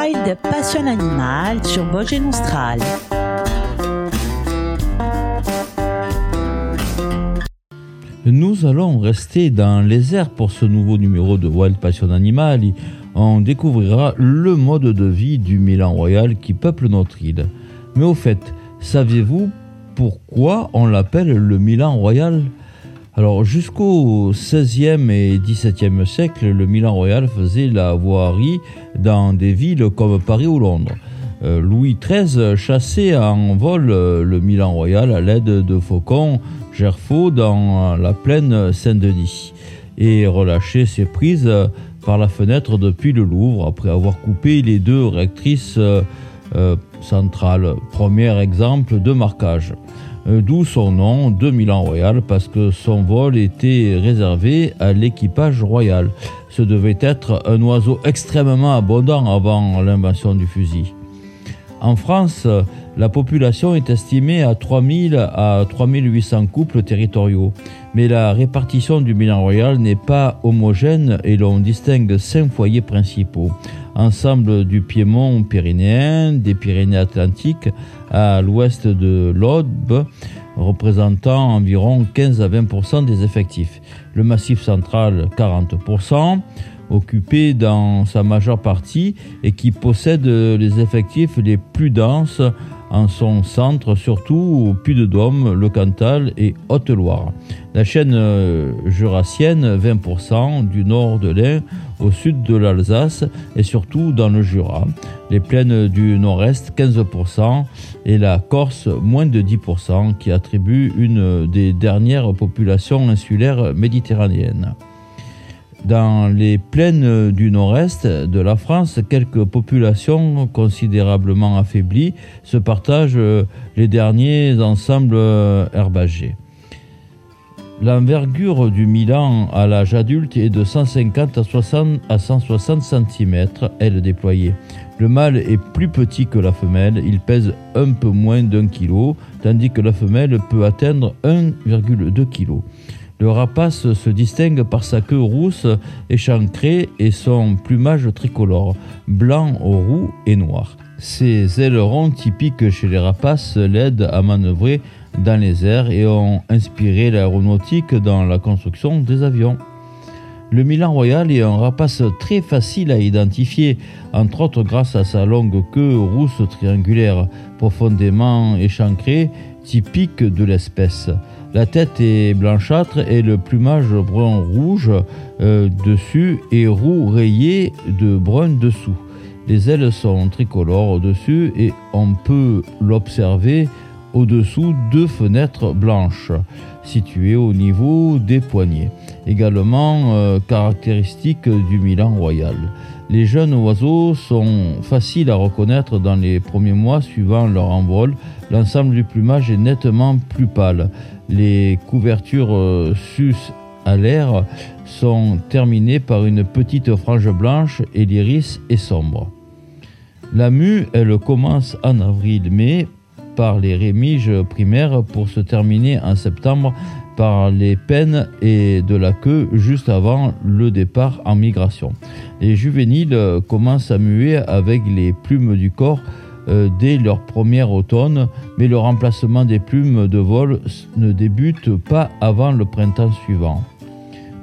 Wild Passion Animal sur Vosges Austral. Nous allons rester dans les airs pour ce nouveau numéro de Wild Passion Animal. On découvrira le mode de vie du Milan Royal qui peuple notre île. Mais au fait, saviez-vous pourquoi on l'appelle le Milan Royal? Alors jusqu'au XVIe et XVIIe siècle, le Milan Royal faisait la voirie dans des villes comme Paris ou Londres. Euh, Louis XIII chassait en vol euh, le Milan Royal à l'aide de faucons gerfaux dans la plaine Saint-Denis et relâchait ses prises par la fenêtre depuis le Louvre après avoir coupé les deux rectrices euh, centrales. Premier exemple de marquage. Euh, d'où son nom de Milan Royal, parce que son vol était réservé à l'équipage royal. Ce devait être un oiseau extrêmement abondant avant l'invention du fusil. En France, la population est estimée à 3000 à 3800 couples territoriaux, mais la répartition du Milan Royal n'est pas homogène et l'on distingue cinq foyers principaux ensemble du Piémont pyrénéen, des Pyrénées-Atlantiques à l'ouest de l'Aube, représentant environ 15 à 20% des effectifs. Le Massif central, 40% occupé dans sa majeure partie et qui possède les effectifs les plus denses en son centre, surtout au Puy-de-Dôme, le Cantal et Haute-Loire. La chaîne euh, jurassienne, 20% du nord de l'Ain au sud de l'Alsace et surtout dans le Jura. Les plaines du nord-est, 15% et la Corse, moins de 10%, qui attribue une des dernières populations insulaires méditerranéennes. Dans les plaines du nord-est de la France, quelques populations considérablement affaiblies se partagent les derniers ensembles herbagés. L'envergure du Milan à l'âge adulte est de 150 à, 60 à 160 cm, elle déployée. Le mâle est plus petit que la femelle, il pèse un peu moins d'un kilo, tandis que la femelle peut atteindre 1,2 kg. Le rapace se distingue par sa queue rousse échancrée et son plumage tricolore, blanc, roux et noir. Ces ailerons typiques chez les rapaces l'aident à manœuvrer dans les airs et ont inspiré l'aéronautique dans la construction des avions. Le Milan Royal est un rapace très facile à identifier, entre autres grâce à sa longue queue rousse triangulaire, profondément échancrée, typique de l'espèce. La tête est blanchâtre et le plumage brun-rouge euh, dessus et roux rayé de brun dessous. Les ailes sont tricolores au-dessus et on peut l'observer au-dessous deux fenêtres blanches situées au niveau des poignets, également euh, caractéristiques du Milan royal. Les jeunes oiseaux sont faciles à reconnaître dans les premiers mois suivant leur envol. L'ensemble du plumage est nettement plus pâle. Les couvertures euh, sus à l'air sont terminées par une petite frange blanche et l'iris est sombre. La mue, elle commence en avril-mai par les rémiges primaires pour se terminer en septembre les peines et de la queue juste avant le départ en migration. Les juvéniles commencent à muer avec les plumes du corps euh, dès leur premier automne, mais le remplacement des plumes de vol ne débute pas avant le printemps suivant.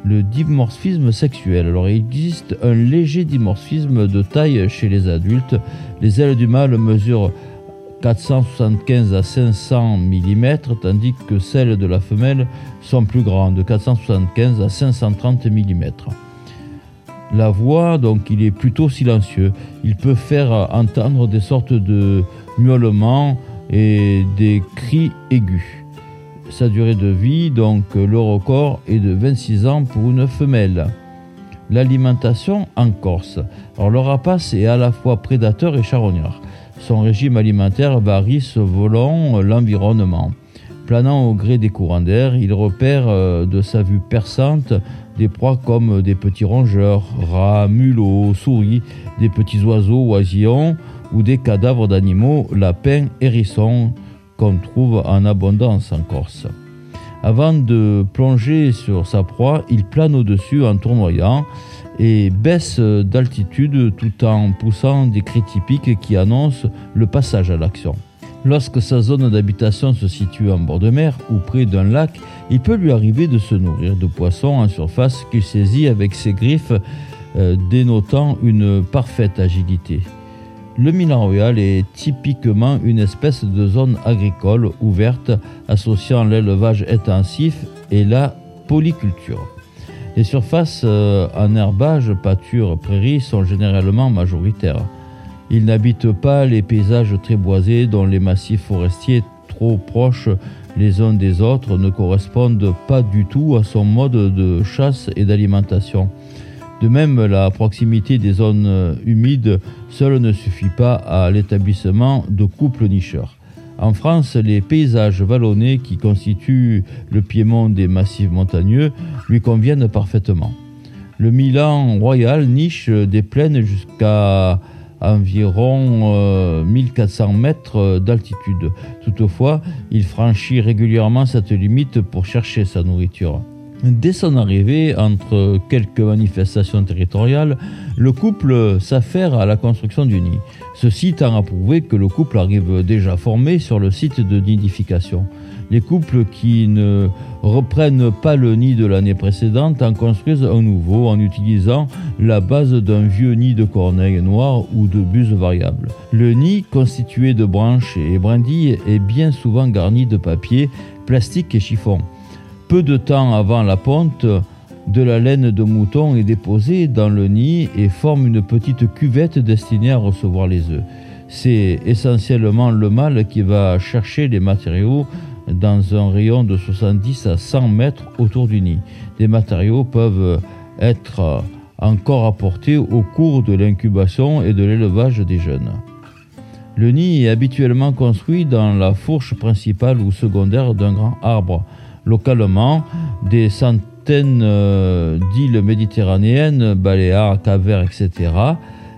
Le dimorphisme sexuel. Alors il existe un léger dimorphisme de taille chez les adultes. Les ailes du mâle mesurent 475 à 500 mm, tandis que celles de la femelle sont plus grandes, 475 à 530 mm. La voix, donc, il est plutôt silencieux. Il peut faire entendre des sortes de miaulements et des cris aigus. Sa durée de vie, donc le record, est de 26 ans pour une femelle. L'alimentation en Corse. Alors le rapace est à la fois prédateur et charognard. Son régime alimentaire varie selon l'environnement. Planant au gré des courants d'air, il repère euh, de sa vue perçante des proies comme des petits rongeurs, rats, mulots, souris, des petits oiseaux, oisillons ou des cadavres d'animaux, lapins, hérissons, qu'on trouve en abondance en Corse. Avant de plonger sur sa proie, il plane au-dessus en tournoyant et baisse d'altitude tout en poussant des cris typiques qui annoncent le passage à l'action. Lorsque sa zone d'habitation se situe en bord de mer ou près d'un lac, il peut lui arriver de se nourrir de poissons en surface qu'il saisit avec ses griffes, euh, dénotant une parfaite agilité. Le Milan Royal est typiquement une espèce de zone agricole ouverte associant l'élevage intensif et la polyculture. Les surfaces euh, en herbage, pâture, prairies sont généralement majoritaires. Ils n'habitent pas les paysages très boisés dont les massifs forestiers trop proches les uns des autres ne correspondent pas du tout à son mode de chasse et d'alimentation. De même, la proximité des zones humides seule ne suffit pas à l'établissement de couples nicheurs. En France, les paysages vallonnés qui constituent le piémont des massifs montagneux lui conviennent parfaitement. Le Milan royal niche des plaines jusqu'à environ 1400 euh, mètres d'altitude. Toutefois, il franchit régulièrement cette limite pour chercher sa nourriture. Dès son arrivée, entre quelques manifestations territoriales, le couple s'affaire à la construction du nid. Ceci tend à prouver que le couple arrive déjà formé sur le site de nidification. Les couples qui ne reprennent pas le nid de l'année précédente en construisent un nouveau en utilisant la base d'un vieux nid de corneille noire ou de buse variable. Le nid, constitué de branches et brindilles, est bien souvent garni de papier, plastique et chiffon. Peu de temps avant la ponte, de la laine de mouton est déposée dans le nid et forme une petite cuvette destinée à recevoir les œufs. C'est essentiellement le mâle qui va chercher les matériaux dans un rayon de 70 à 100 mètres autour du nid. Des matériaux peuvent être encore apportés au cours de l'incubation et de l'élevage des jeunes. Le nid est habituellement construit dans la fourche principale ou secondaire d'un grand arbre. Localement, des centaines euh, d'îles méditerranéennes, Baléares, Cap-Vert, etc.,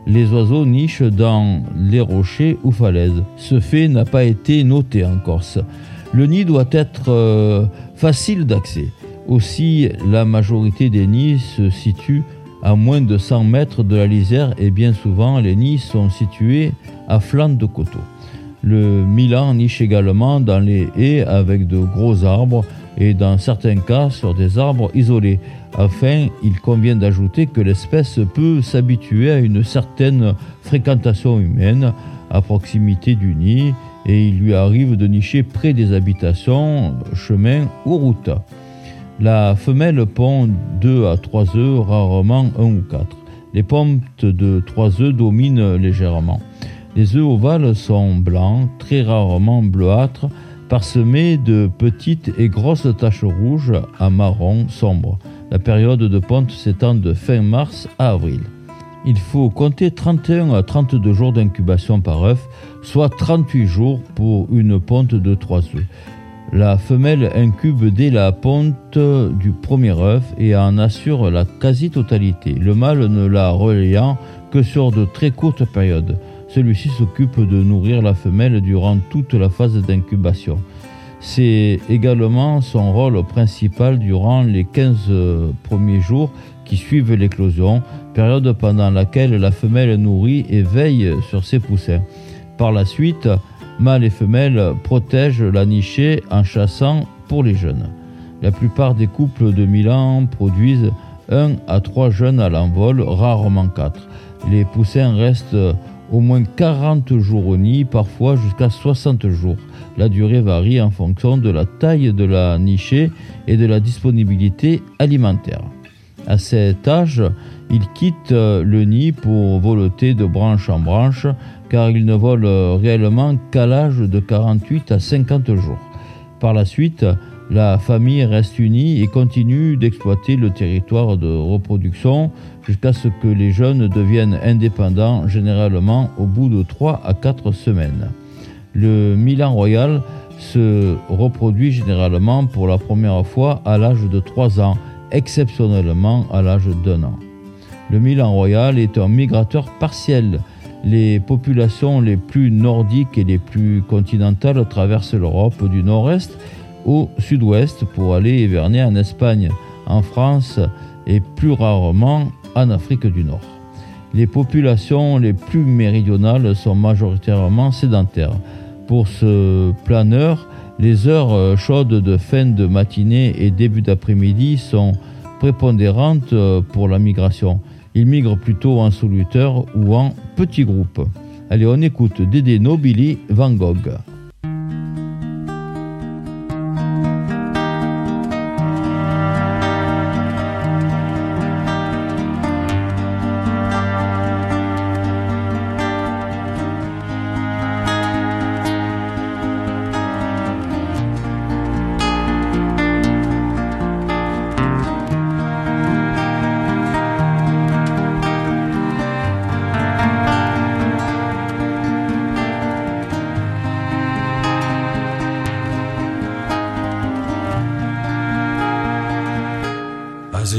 les oiseaux nichent dans les rochers ou falaises. Ce fait n'a pas été noté en Corse. Le nid doit être euh, facile d'accès. Aussi, la majorité des nids se situent à moins de 100 mètres de la lisière et bien souvent les nids sont situés à flanc de coteaux. Le Milan niche également dans les haies avec de gros arbres et dans certains cas sur des arbres isolés. Enfin, il convient d'ajouter que l'espèce peut s'habituer à une certaine fréquentation humaine à proximité du nid et il lui arrive de nicher près des habitations, chemins ou routes. La femelle pond 2 à 3 œufs, rarement 1 ou 4. Les pontes de 3 œufs dominent légèrement. Les œufs ovales sont blancs, très rarement bleuâtres, parsemés de petites et grosses taches rouges à marron sombre. La période de ponte s'étend de fin mars à avril il faut compter 31 à 32 jours d'incubation par œuf, soit 38 jours pour une ponte de 3 œufs. La femelle incube dès la ponte du premier œuf et en assure la quasi-totalité, le mâle ne la relayant que sur de très courtes périodes. Celui-ci s'occupe de nourrir la femelle durant toute la phase d'incubation. C'est également son rôle principal durant les 15 premiers jours qui suivent l'éclosion, période pendant laquelle la femelle nourrit et veille sur ses poussins. Par la suite, mâles et femelles protègent la nichée en chassant pour les jeunes. La plupart des couples de Milan produisent 1 à 3 jeunes à l'envol, rarement 4. Les poussins restent au moins 40 jours au nid, parfois jusqu'à 60 jours. La durée varie en fonction de la taille de la nichée et de la disponibilité alimentaire. À cet âge, ils quittent euh, le nid pour voleter de branche en branche, car ils ne volent réellement qu'à l'âge de 48 à 50 jours. Par la suite, la famille reste unie et continue d'exploiter le territoire de reproduction jusqu'à ce que les jeunes deviennent indépendants, généralement au bout de 3 à 4 semaines. Le Milan Royal se reproduit généralement pour la première fois à l'âge de 3 ans exceptionnellement à l'âge d'un an. Le Milan royal est un migrateur partiel. Les populations les plus nordiques et les plus continentales traversent l'Europe du nord-est au sud-ouest pour aller hiverner en Espagne, en France et plus rarement en Afrique du Nord. Les populations les plus méridionales sont majoritairement sédentaires. Pour ce planeur, les heures chaudes de fin de matinée et début d'après-midi sont prépondérantes pour la migration. Ils migrent plutôt en solitaire ou en petits groupes. Allez, on écoute Dédé Nobili Van Gogh.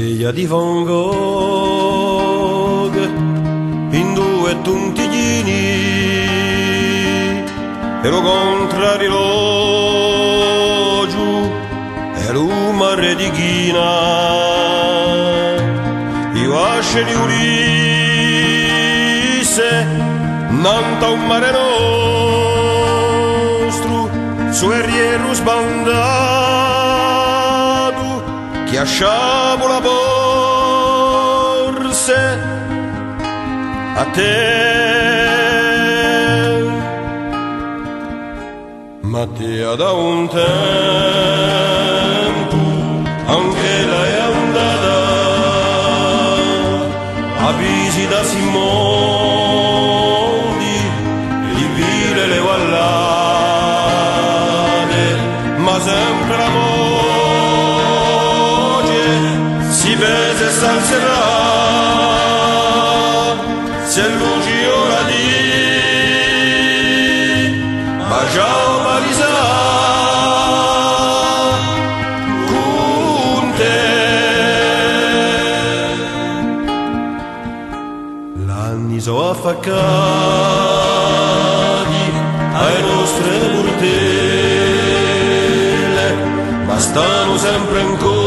Asia di Van Gogh in due puntiglini e lo contrarilogio e l'umare di Ghina i vasce di Ulisse nanta un mare nostro su erriero sbandato lasciamo la borsa a te. Mattia da un tempo. Salserà se luci ora di ma già con te. L'anni sono affaccati ai nostri portelle ma stanno sempre ancora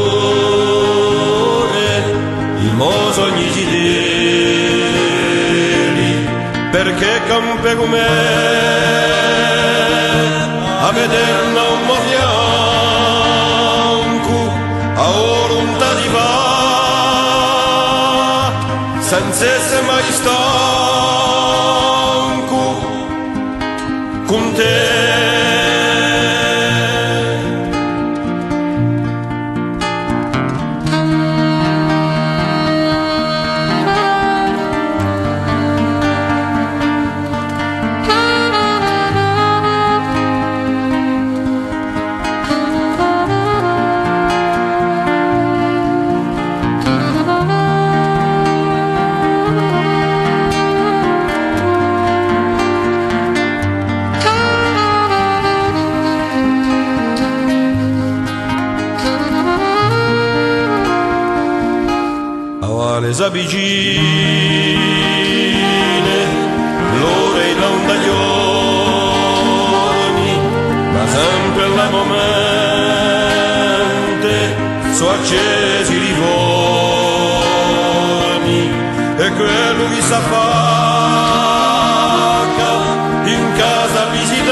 mosogni gidini perché campe con me a veder non mo' bianco a volontà di va senza vicine, loro gli londaglioni, ma sempre alla momente sono accesi i rivoni e quello che sa fa in casa vicina.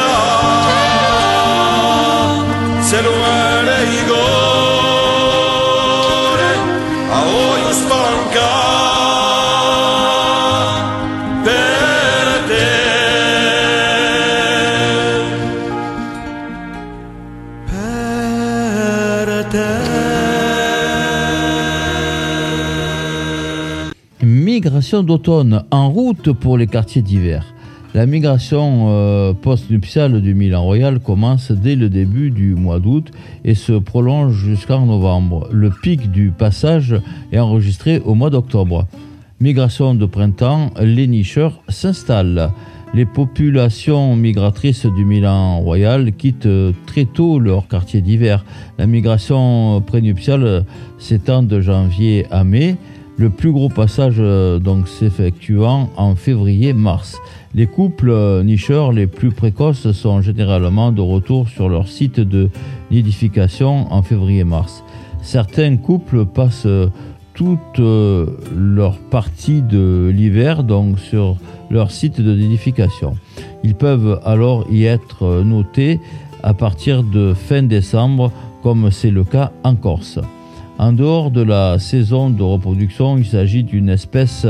D'automne en route pour les quartiers d'hiver. La migration euh, post-nuptiale du Milan Royal commence dès le début du mois d'août et se prolonge jusqu'en novembre. Le pic du passage est enregistré au mois d'octobre. Migration de printemps, les nicheurs s'installent. Les populations migratrices du Milan Royal quittent très tôt leur quartier d'hiver. La migration prénuptiale s'étend de janvier à mai, le plus gros passage euh, donc s'effectuant en février-mars. Les couples euh, nicheurs les plus précoces sont généralement de retour sur leur site de nidification en février-mars. Certains couples passent euh, toutes euh, leurs parties de l'hiver, donc sur leur site de nidification. Ils peuvent alors y être notés à partir de fin décembre, comme c'est le cas en Corse. En dehors de la saison de reproduction, il s'agit d'une espèce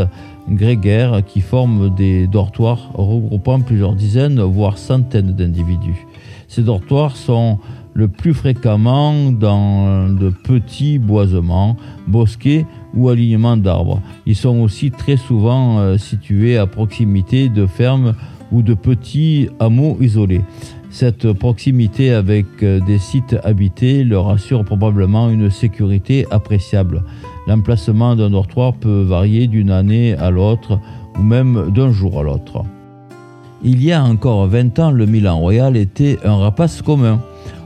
grégaire qui forme des dortoirs regroupant plusieurs dizaines, voire centaines d'individus. Ces dortoirs sont le plus fréquemment dans de petits boisements, bosquets ou alignements d'arbres. Ils sont aussi très souvent euh, situés à proximité de fermes ou de petits hameaux isolés. Cette proximité avec euh, des sites habités leur assure probablement une sécurité appréciable. L'emplacement d'un dortoir peut varier d'une année à l'autre ou même d'un jour à l'autre. Il y a encore 20 ans, le Milan Royal était un rapace commun.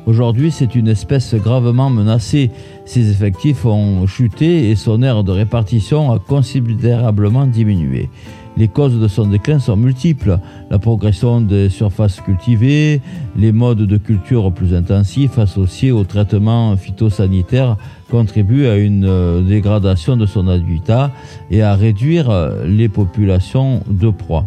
Aujourd'hui, c'est une espèce gravement menacée. Ses effectifs ont chuté et son aire de répartition a considérablement diminué. Les causes de son déclin sont multiples. La progression des surfaces cultivées, les modes de culture plus intensifs associés au traitement phytosanitaire contribuent à une euh, dégradation de son habitat et à réduire euh, les populations de proies.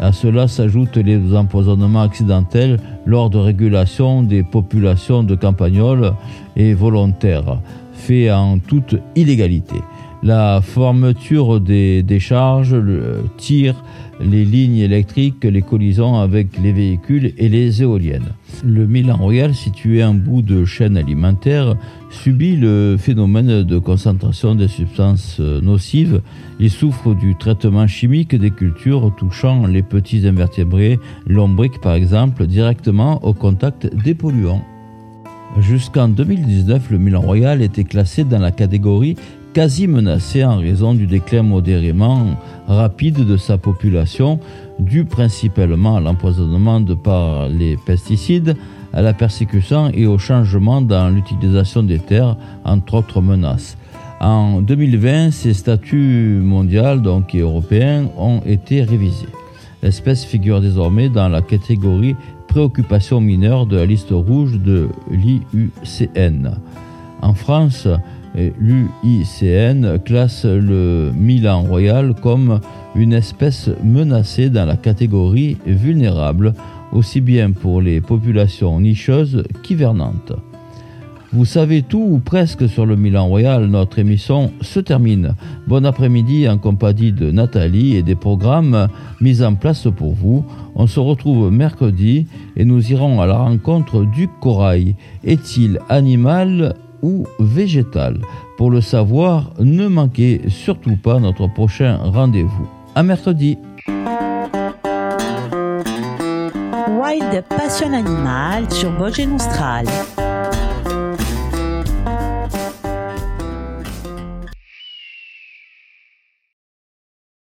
À cela s'ajoutent les empoisonnements accidentels lors de régulation des populations de campagnols et volontaires, faits en toute illégalité. La fermeture des décharges, le tir, les lignes électriques, les collisions avec les véhicules et les éoliennes. Le Milan Royal, situé en bout de chaîne alimentaire, subit le phénomène de concentration des substances nocives. Il souffre du traitement chimique des cultures touchant les petits invertébrés, lombriques par exemple, directement au contact des polluants. Jusqu'en 2019, le Milan Royal était classé dans la catégorie quasi menacé en raison du déclin modérément rapide de sa population, dû principalement à l'empoisonnement de par les pesticides, à la persécution et au changement dans l'utilisation des terres, entre autres menaces. En 2020, ces statuts mondiaux donc, et européens ont été révisés. L'espèce figure désormais dans la catégorie préoccupation mineure de la liste rouge de l'IUCN. En France, l'UICN classe le Milan royal comme une espèce menacée dans la catégorie vulnérable, aussi bien pour les populations nicheuses qu'hivernantes. Vous savez tout ou presque sur le Milan Royal, notre émission se termine. Bon après-midi en compagnie de Nathalie et des programmes mis en place pour vous. On se retrouve mercredi et nous irons à la rencontre du corail. Est-il animal ou végétal Pour le savoir, ne manquez surtout pas notre prochain rendez-vous. À mercredi. Wild Passion Animal sur.